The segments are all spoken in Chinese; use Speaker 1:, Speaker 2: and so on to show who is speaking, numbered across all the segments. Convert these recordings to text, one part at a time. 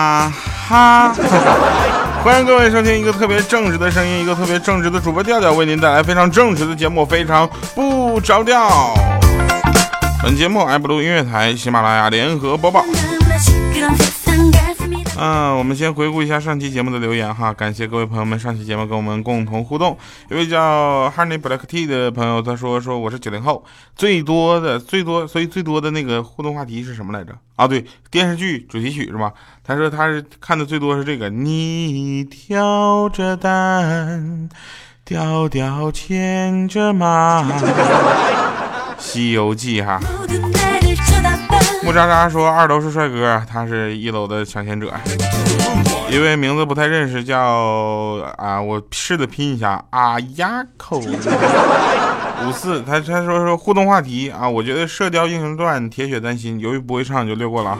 Speaker 1: 啊哈！欢迎各位收听一个特别正直的声音，一个特别正直的主播调调，为您带来非常正直的节目，非常不着调。本节目爱布鲁音乐台、喜马拉雅联合播报。嗯，我们先回顾一下上期节目的留言哈，感谢各位朋友们上期节目跟我们共同互动。有位叫 Honey Black Tea 的朋友，他说说我是九零后，最多的最多，所以最多的那个互动话题是什么来着？啊，对，电视剧主题曲是吧？他说他是看的最多是这个，你挑着担，调调牵着马，《西游记》哈。木渣渣说二楼是帅哥，他是一楼的抢先者。一位名字不太认识，叫啊，我试着拼一下啊呀口五四，他他说说互动话题啊，我觉得《射雕英雄传》铁血丹心，由于不会唱就略过了啊。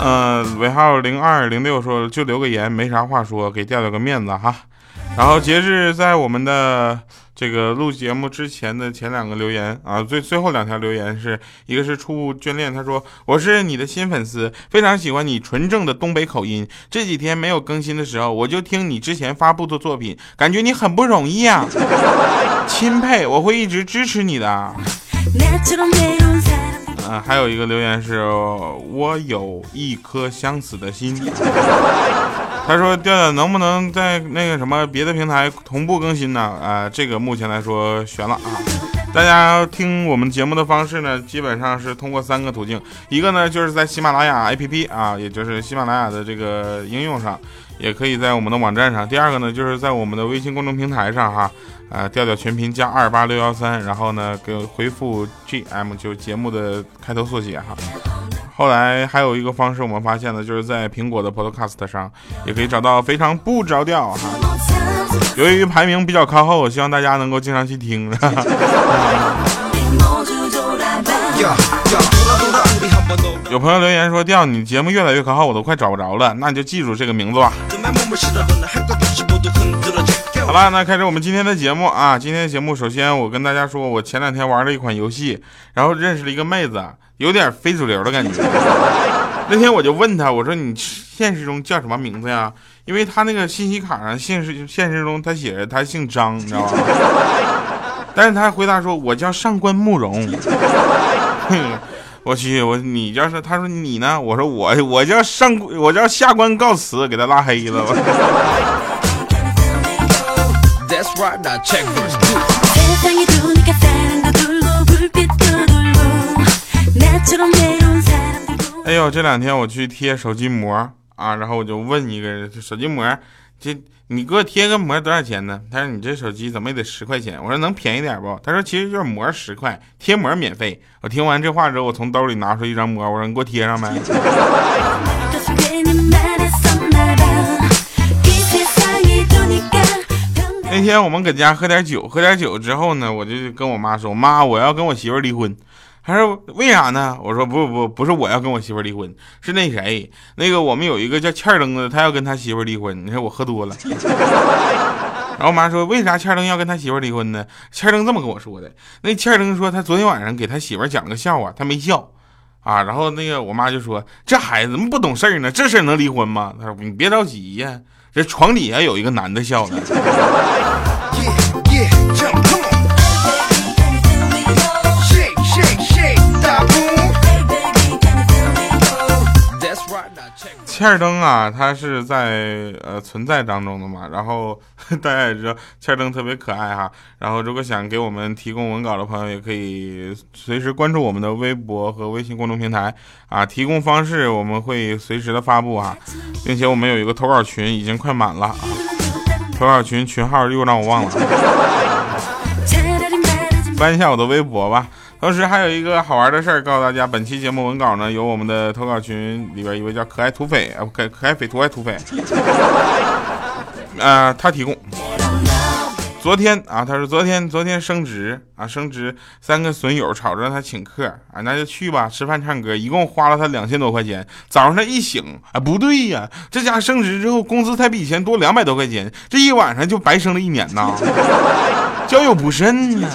Speaker 1: 嗯，尾号零二零六说就留个言，没啥话说，给调调个面子哈。然后截至在我们的。这个录节目之前的前两个留言啊，最最后两条留言是一个是初雾眷恋，他说我是你的新粉丝，非常喜欢你纯正的东北口音。这几天没有更新的时候，我就听你之前发布的作品，感觉你很不容易啊，钦佩，我会一直支持你的。嗯，还有一个留言是我有一颗相死的心。他说：“调调能不能在那个什么别的平台同步更新呢？啊，这个目前来说悬了啊。大家听我们节目的方式呢，基本上是通过三个途径，一个呢就是在喜马拉雅 APP 啊，也就是喜马拉雅的这个应用上，也可以在我们的网站上。第二个呢就是在我们的微信公众平台上哈，啊，调调全拼加二八六幺三，然后呢给回复 GM 就节目的开头缩写哈。”后来还有一个方式，我们发现了，就是在苹果的 Podcast 上也可以找到非常不着调哈。由于排名比较靠后，我希望大家能够经常去听。有朋友留言说：“调你节目越来越靠后，我都快找不着了。”那你就记住这个名字吧。好了，那开始我们今天的节目啊。今天的节目，首先我跟大家说，我前两天玩了一款游戏，然后认识了一个妹子。有点非主流的感觉。那天我就问她，我说你现实中叫什么名字呀？因为她那个信息卡上现实现实中她写着她姓张，你知道吗？但是她回答说，我叫上官慕容。我去，我你要是？他说你呢？我说我我叫上我叫下官告辞，给他拉黑了。哎呦，这两天我去贴手机膜啊，然后我就问一个人，手机膜，这你给我贴个膜多少钱呢？他说你这手机怎么也得十块钱。我说能便宜点不？他说其实就是膜十块，贴膜免费。我听完这话之后，我从兜里拿出一张膜，我说你给我贴上呗。那天我们搁家喝点酒，喝点酒之后呢，我就跟我妈说，妈，我要跟我媳妇离婚。他说为啥呢？我说不不不是我要跟我媳妇离婚，是那谁那个我们有一个叫欠儿登的，他要跟他媳妇离婚。你说我喝多了，然后我妈说为啥欠儿登要跟他媳妇离婚呢？欠儿登这么跟我说的，那欠儿登说他昨天晚上给他媳妇讲了个笑话，他没笑啊。然后那个我妈就说这孩子怎么不懂事呢？这事能离婚吗？他说你别着急呀，这床底下有一个男的笑呢。切尔登啊，它是在呃存在当中的嘛，然后 大家也知道切尔登特别可爱哈，然后如果想给我们提供文稿的朋友，也可以随时关注我们的微博和微信公众平台啊，提供方式我们会随时的发布啊，并且我们有一个投稿群已经快满了啊，投稿群群号又让我忘了。翻一下我的微博吧。同时还有一个好玩的事儿告诉大家，本期节目文稿呢由我们的投稿群里边一位叫可爱土匪啊，可可爱匪土爱土匪，啊，他提供。昨天啊，他说昨天昨天升职啊，升职三个损友吵着让他请客啊，那就去吧，吃饭唱歌，一共花了他两千多块钱。早上他一醒啊，不对呀，这家升职之后工资才比以前多两百多块钱，这一晚上就白升了一年呐，交友不慎呢。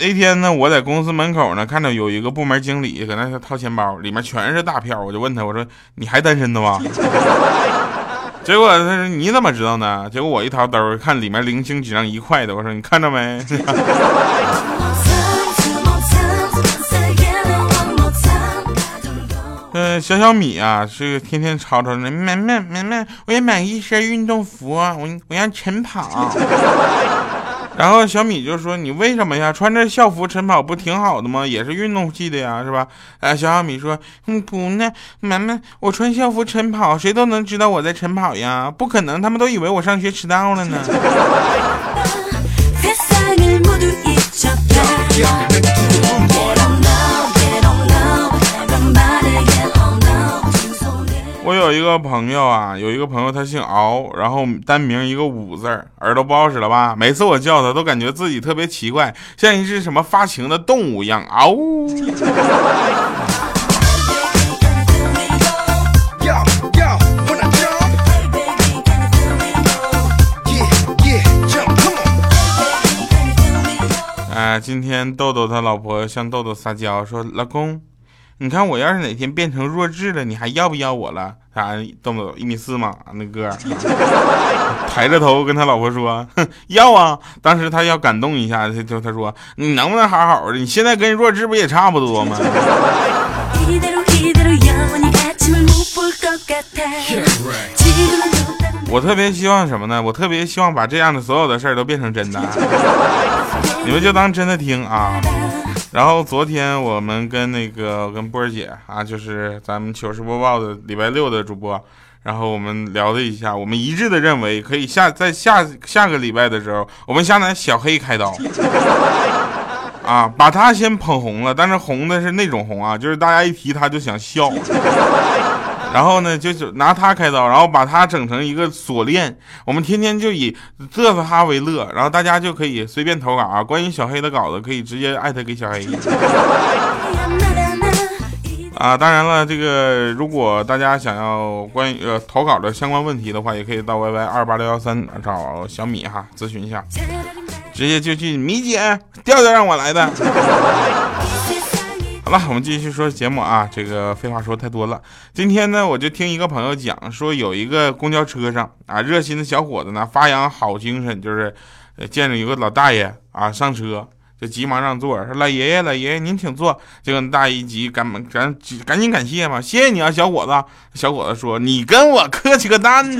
Speaker 1: 那天呢，我在公司门口呢，看到有一个部门经理搁那掏钱包，里面全是大票。我就问他，我说你还单身的吗？结果他说你怎么知道呢？结果我一掏兜看里面零星几张一块的，我说你看着没？呃，小小米啊，是天天吵吵的，买买买买，我要买一身运动服，我我要晨跑。然后小米就说：“你为什么呀？穿着校服晨跑不挺好的吗？也是运动系的呀，是吧？”哎，小小米说：“嗯，不呢，妈妈，我穿校服晨跑，谁都能知道我在晨跑呀，不可能，他们都以为我上学迟到了呢。”有一个朋友啊，有一个朋友他姓敖，然后单名一个武字儿，耳朵不好使了吧？每次我叫他，都感觉自己特别奇怪，像一只什么发情的动物一样，嗷呜。哎，今天豆豆他老婆向豆豆撒娇说：“老公。”你看我要是哪天变成弱智了，你还要不要我了？啥豆豆一米四嘛，那个抬着头跟他老婆说，要啊。当时他要感动一下，他就他说，你能不能好好的？你现在跟弱智不也差不多吗？我特别希望什么呢？我特别希望把这样的所有的事儿都变成真的，你们就当真的听啊。然后昨天我们跟那个跟波儿姐啊，就是咱们糗事播报的礼拜六的主播，然后我们聊了一下，我们一致的认为可以下在下下个礼拜的时候，我们向南小黑开刀，啊，把他先捧红了，但是红的是那种红啊，就是大家一提他就想笑。然后呢，就是拿他开刀，然后把他整成一个锁链，我们天天就以嘚瑟他为乐，然后大家就可以随便投稿啊，关于小黑的稿子可以直接艾特给小黑。啊，当然了，这个如果大家想要关于呃投稿的相关问题的话，也可以到 Y Y 二八六幺三找小米哈咨询一下，直接就去米姐调调让我来的。好了，我们继续说节目啊。这个废话说太多了。今天呢，我就听一个朋友讲，说有一个公交车上啊，热心的小伙子呢，发扬好精神，就是见着有个老大爷啊上车，就急忙让座，说老爷爷，老爷爷您请坐。结果大爷急，赶赶赶紧感谢嘛，谢谢你啊，小伙子。小伙子说，你跟我客气个蛋。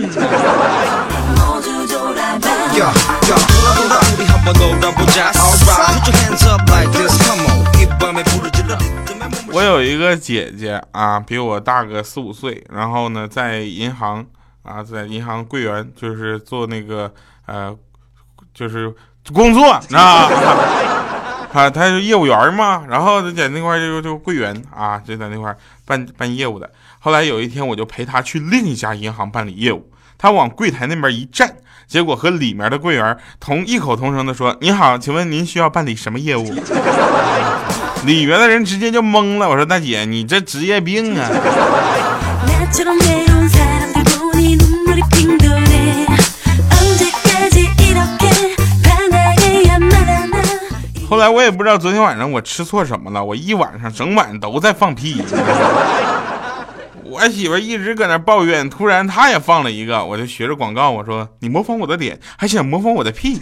Speaker 1: 我有一个姐姐啊，比我大个四五岁，然后呢，在银行啊，在银行柜员，就是做那个呃，就是工作啊，啊，他是业务员嘛，然后在那块就就柜员啊，就在那块办办业务的。后来有一天，我就陪她去另一家银行办理业务，她往柜台那边一站，结果和里面的柜员同异口同声的说：“你好，请问您需要办理什么业务？” 里面的人直接就懵了。我说大姐，你这职业病啊！后来我也不知道昨天晚上我吃错什么了，我一晚上整晚都在放屁。我媳妇一直搁那抱怨，突然她也放了一个，我就学着广告，我说你模仿我的脸，还想模仿我的屁？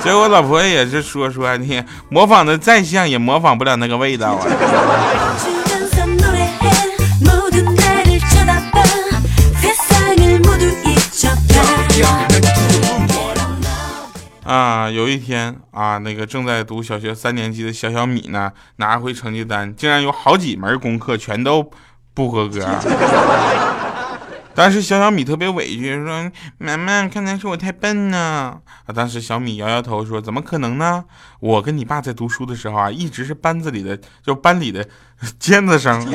Speaker 1: 结果我老婆也是说说你模仿的再像，也模仿不了那个味道啊。啊，有一天啊，那个正在读小学三年级的小小米呢，拿回成绩单，竟然有好几门功课全都。不合格，当时小小米特别委屈，说：“妈妈，看来是我太笨呢。”啊，当时小米摇摇头说：“怎么可能呢？我跟你爸在读书的时候啊，一直是班子里的，就班里的尖子生。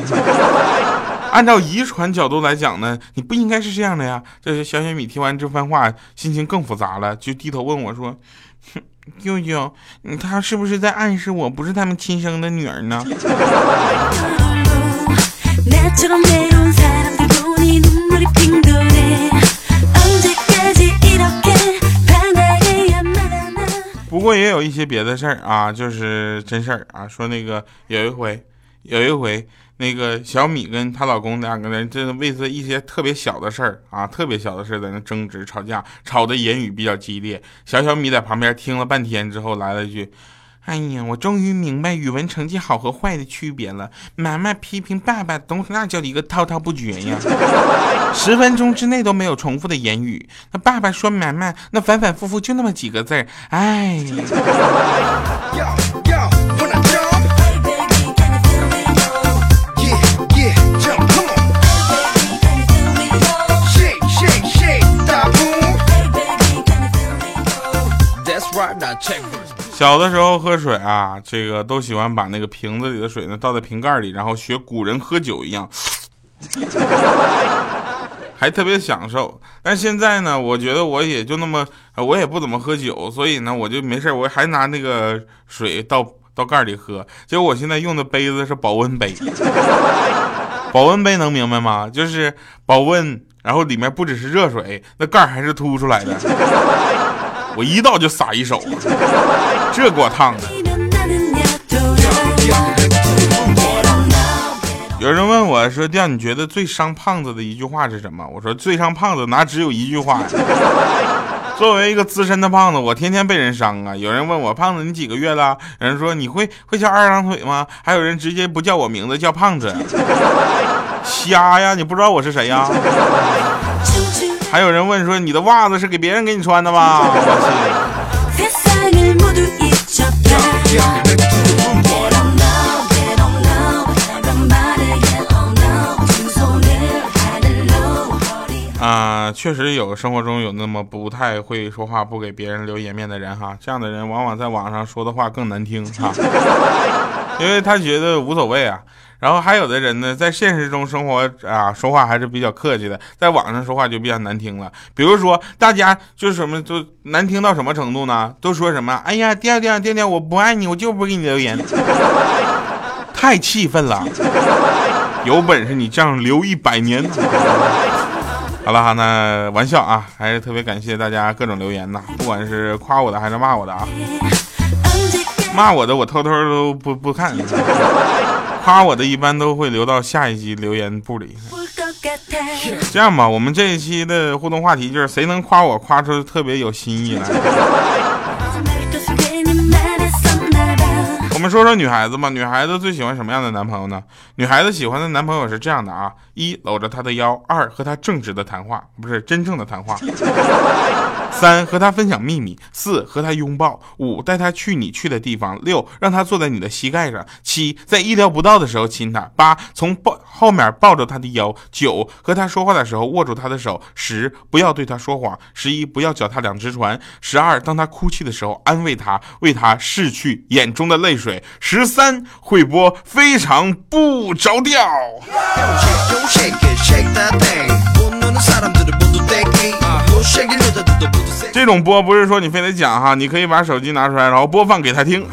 Speaker 1: 按照遗传角度来讲呢，你不应该是这样的呀。”这是小小米听完这番话，心情更复杂了，就低头问我说：“哼舅舅，他是不是在暗示我不是他们亲生的女儿呢？” 不过也有一些别的事儿啊，就是真事儿啊。说那个有一回，有一回，那个小米跟她老公两个人，这为这一些特别小的事儿啊，特别小的事儿在那争执吵架，吵的言语比较激烈。小小米在旁边听了半天之后，来了一句。哎呀，我终于明白语文成绩好和坏的区别了。妈妈批评爸爸，都那叫一个滔滔不绝呀，十分钟之内都没有重复的言语。那爸爸说妈妈，那反反复复就那么几个字儿。哎。小的时候喝水啊，这个都喜欢把那个瓶子里的水呢倒在瓶盖里，然后学古人喝酒一样，还特别享受。但现在呢，我觉得我也就那么，我也不怎么喝酒，所以呢，我就没事，我还拿那个水倒倒盖里喝。结果我现在用的杯子是保温杯，保温杯能明白吗？就是保温，然后里面不只是热水，那盖还是凸出来的。我一倒就撒一手，这给我烫的。有人问我说：“让，你觉得最伤胖子的一句话是什么？”我说：“最伤胖子哪只有一句话呀？”作为一个资深的胖子，我天天被人伤啊。有人问我：“胖子，你几个月了？”有人说：“你会会叫二郎腿吗？”还有人直接不叫我名字，叫胖子。瞎呀？你不知道我是谁呀？还有人问说：“你的袜子是给别人给你穿的吗？”啊，确实有生活中有那么不太会说话、不给别人留颜面的人哈。这样的人往往在网上说的话更难听哈，因为他觉得无所谓啊。然后还有的人呢，在现实中生活啊，说话还是比较客气的，在网上说话就比较难听了。比如说，大家就是什么，就难听到什么程度呢？都说什么？哎呀，调调调调，我不爱你，我就不给你留言，太气愤了。有本事你这样留一百年。好了哈，那玩笑啊，还是特别感谢大家各种留言呐，不管是夸我的还是骂我的啊。骂我的我偷偷都不不看。夸我的一般都会留到下一集留言部里。这样吧，我们这一期的互动话题就是谁能夸我夸出特别有新意来。我们说说女孩子吧，女孩子最喜欢什么样的男朋友呢？女孩子喜欢的男朋友是这样的啊：一搂着她的腰，二和她正直的谈话，不是真正的谈话。三和他分享秘密，四和他拥抱，五带他去你去的地方，六让他坐在你的膝盖上，七在意料不到的时候亲他，八从抱后面抱着他的腰，九和他说话的时候握住他的手，十不要对他说谎，十一不要脚踏两只船，十二当他哭泣的时候安慰他，为他拭去眼中的泪水，十三会播非常不着调。这种播不是说你非得讲哈，你可以把手机拿出来，然后播放给他听。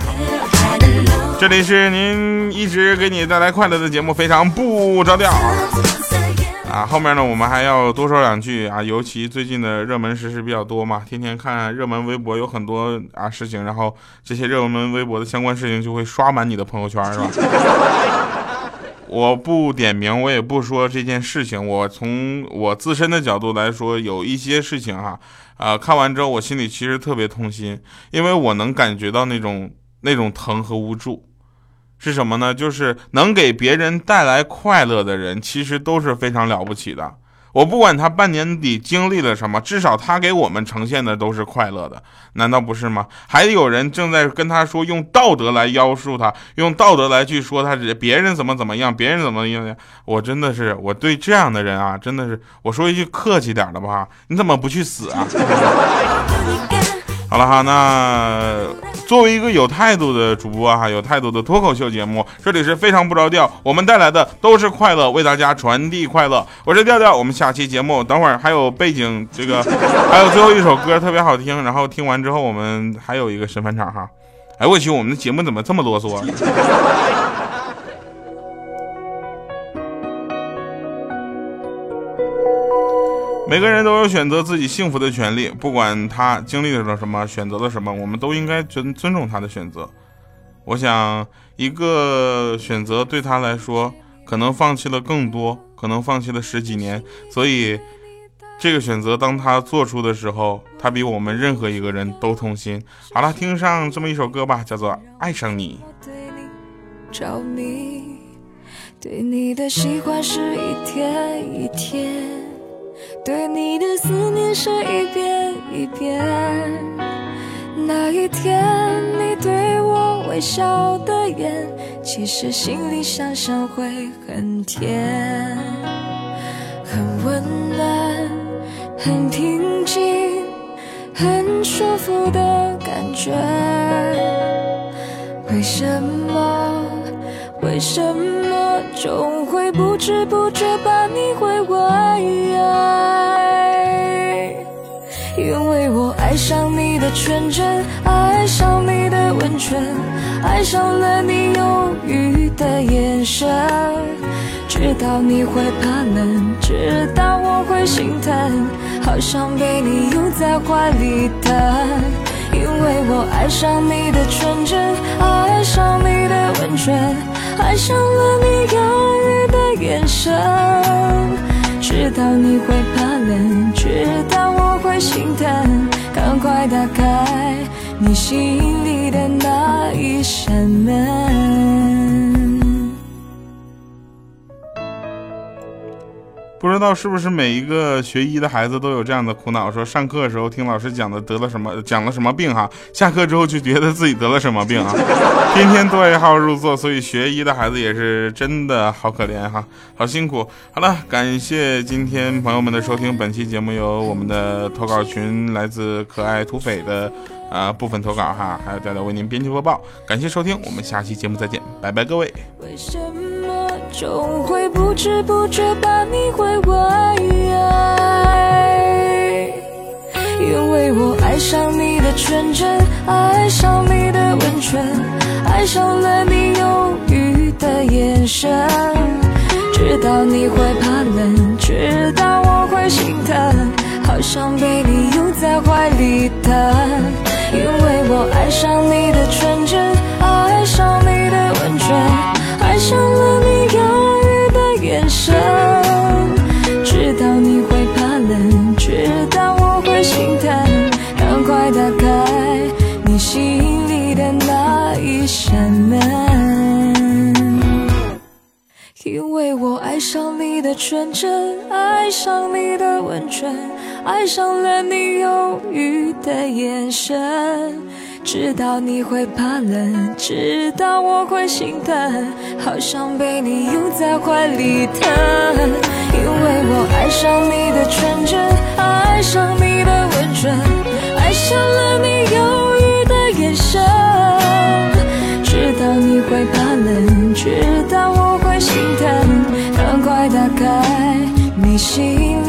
Speaker 1: 这里是您一直给你带来快乐的节目，非常不着调啊。后面呢，我们还要多说两句啊，尤其最近的热门时事比较多嘛，天天看热门微博有很多啊事情，然后这些热门微博的相关事情就会刷满你的朋友圈，是吧？我不点名，我也不说这件事情。我从我自身的角度来说，有一些事情哈，啊，啊看完之后我心里其实特别痛心，因为我能感觉到那种那种疼和无助，是什么呢？就是能给别人带来快乐的人，其实都是非常了不起的。我不管他半年底经历了什么，至少他给我们呈现的都是快乐的，难道不是吗？还有人正在跟他说用道德来约束他，用道德来去说他别人怎么怎么样，别人怎么样？我真的是我对这样的人啊，真的是我说一句客气点的吧，你怎么不去死啊？好了哈，那作为一个有态度的主播哈，有态度的脱口秀节目，这里是非常不着调，我们带来的都是快乐，为大家传递快乐。我是调调，我们下期节目等会儿还有背景这个，还有最后一首歌特别好听，然后听完之后我们还有一个神返场哈。哎我去，我们的节目怎么这么啰嗦？每个人都有选择自己幸福的权利，不管他经历了什么，选择了什么，我们都应该尊尊重他的选择。我想，一个选择对他来说，可能放弃了更多，可能放弃了十几年，所以这个选择当他做出的时候，他比我们任何一个人都痛心。好了，听上这么一首歌吧，叫做《爱上你》。
Speaker 2: 对你的喜欢是一天一天。对你的思念是一遍一遍。那一天你对我微笑的眼，其实心里想想会很甜，很温暖，很平静，很舒服的感觉。为什么？为什么总会不知不觉把你回味？因为我爱上你的纯真，爱上你的温存，爱上了你忧郁的眼神。知道你会怕冷，知道我会心疼，好想被你拥在怀里的。因为我爱上你的纯真，爱上你的温存，爱上了你忧郁的眼神。知道你会怕冷，知道我会心疼，赶快打开你心里的那一扇门。
Speaker 1: 不知道是不是每一个学医的孩子都有这样的苦恼？说上课的时候听老师讲的得了什么，讲了什么病哈，下课之后就觉得自己得了什么病啊，天天对号入座，所以学医的孩子也是真的好可怜哈，好辛苦。好了，感谢今天朋友们的收听，本期节目由我们的投稿群来自可爱土匪的啊部分投稿哈，还有调调为您编辑播报，感谢收听，我们下期节目再见，拜拜各位。
Speaker 2: 为什么总会不知不觉把你会为爱？因为我爱上你的纯真，爱上你的温存，爱上了你忧郁的眼神。知道你会怕冷，知道我会心疼，好想被你拥在怀里的。因为我爱上你的纯真，爱上你的温存。爱上了你纯真，爱上你的温存，爱上了你忧郁的眼神。知道你会怕冷，知道我会心疼，好想被你拥在怀里疼。因为我爱上你的纯真，爱上你的温你心。